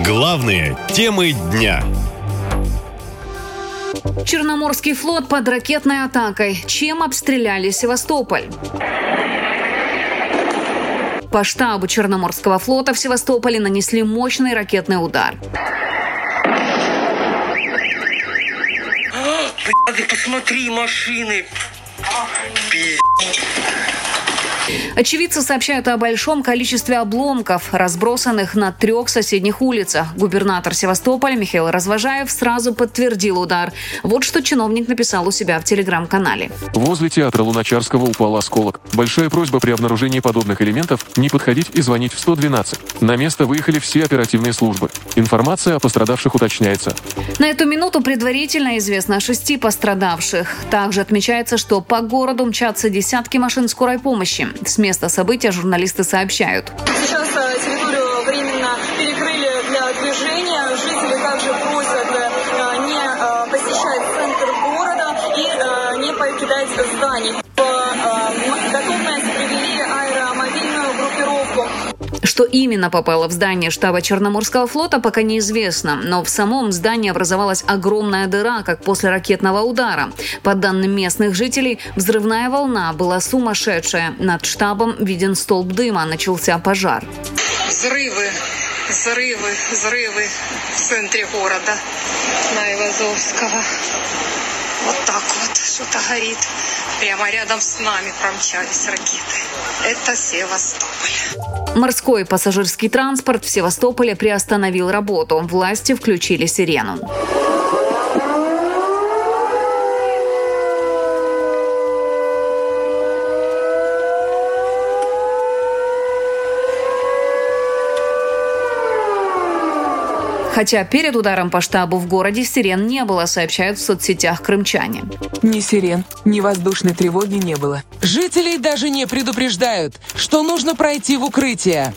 Главные темы дня. Черноморский флот под ракетной атакой. Чем обстреляли Севастополь? По штабу Черноморского флота в Севастополе нанесли мощный ракетный удар. А, ты посмотри, машины. Пиздец. Очевидцы сообщают о большом количестве обломков, разбросанных на трех соседних улицах. Губернатор Севастополя Михаил Развожаев сразу подтвердил удар. Вот что чиновник написал у себя в телеграм-канале. Возле театра Луначарского упал осколок. Большая просьба при обнаружении подобных элементов не подходить и звонить в 112. На место выехали все оперативные службы. Информация о пострадавших уточняется. На эту минуту предварительно известно о шести пострадавших. Также отмечается, что по городу мчатся десятки машин скорой помощи. С места события журналисты сообщают. Сейчас э, территорию временно перекрыли для движения. Жители также просят э, не э, посещать центр города и не покидать зданий. В Что именно попало в здание штаба Черноморского флота, пока неизвестно. Но в самом здании образовалась огромная дыра, как после ракетного удара. По данным местных жителей, взрывная волна была сумасшедшая. Над штабом виден столб дыма, начался пожар. Взрывы, взрывы, взрывы в центре города на Ивазовского. Вот так вот что-то горит. Прямо рядом с нами промчались ракеты. Это Севастополь. Морской пассажирский транспорт в Севастополе приостановил работу. Власти включили сирену. Хотя перед ударом по штабу в городе сирен не было, сообщают в соцсетях крымчане. Ни сирен, ни воздушной тревоги не было. Жителей даже не предупреждают, что нужно пройти в укрытие.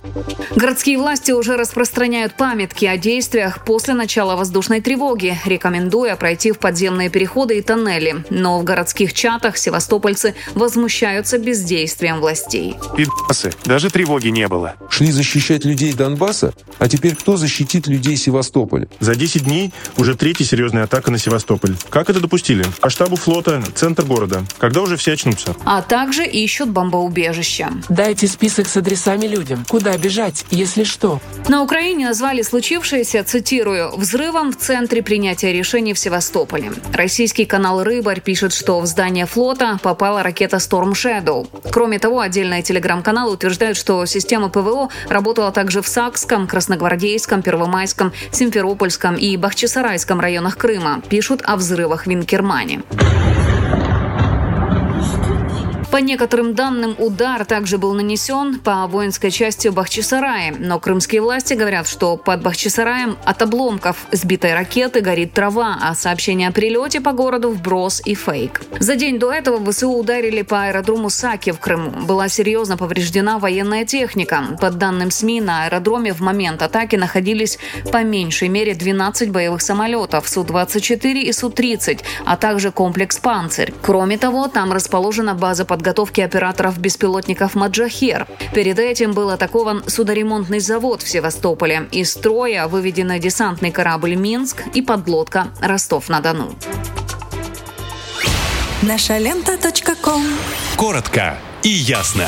Городские власти уже распространяют памятки о действиях после начала воздушной тревоги, рекомендуя пройти в подземные переходы и тоннели. Но в городских чатах севастопольцы возмущаются бездействием властей. Пидасы, даже тревоги не было. Шли защищать людей Донбасса, а теперь кто защитит людей Севастополя? За 10 дней уже третья серьезная атака на Севастополь. Как это допустили? По штабу флота, центр города. Когда уже все очнутся? А также ищут бомбоубежища. Дайте список с адресами людям. Куда бежать, если что? На Украине назвали случившееся, цитирую, «взрывом в центре принятия решений в Севастополе». Российский канал «Рыбарь» пишет, что в здание флота попала ракета Storm Shadow. Кроме того, отдельные телеграм-каналы утверждают, что система ПВО работала также в Сакском, Красногвардейском, Первомайском, Симферопольском и Бахчисарайском районах Крыма. Пишут о взрывах в Инкермане. По некоторым данным, удар также был нанесен по воинской части Бахчисарая. Но крымские власти говорят, что под Бахчисараем от обломков сбитой ракеты горит трава, а сообщение о прилете по городу вброс и фейк. За день до этого ВСУ ударили по аэродрому Саки в Крыму. Была серьезно повреждена военная техника. Под данным СМИ, на аэродроме в момент атаки находились по меньшей мере 12 боевых самолетов Су-24 и Су-30, а также комплекс «Панцирь». Кроме того, там расположена база под подготовки операторов беспилотников «Маджахер». Перед этим был атакован судоремонтный завод в Севастополе. Из строя выведены десантный корабль «Минск» и подлодка «Ростов-на-Дону». Наша лента. Коротко и ясно.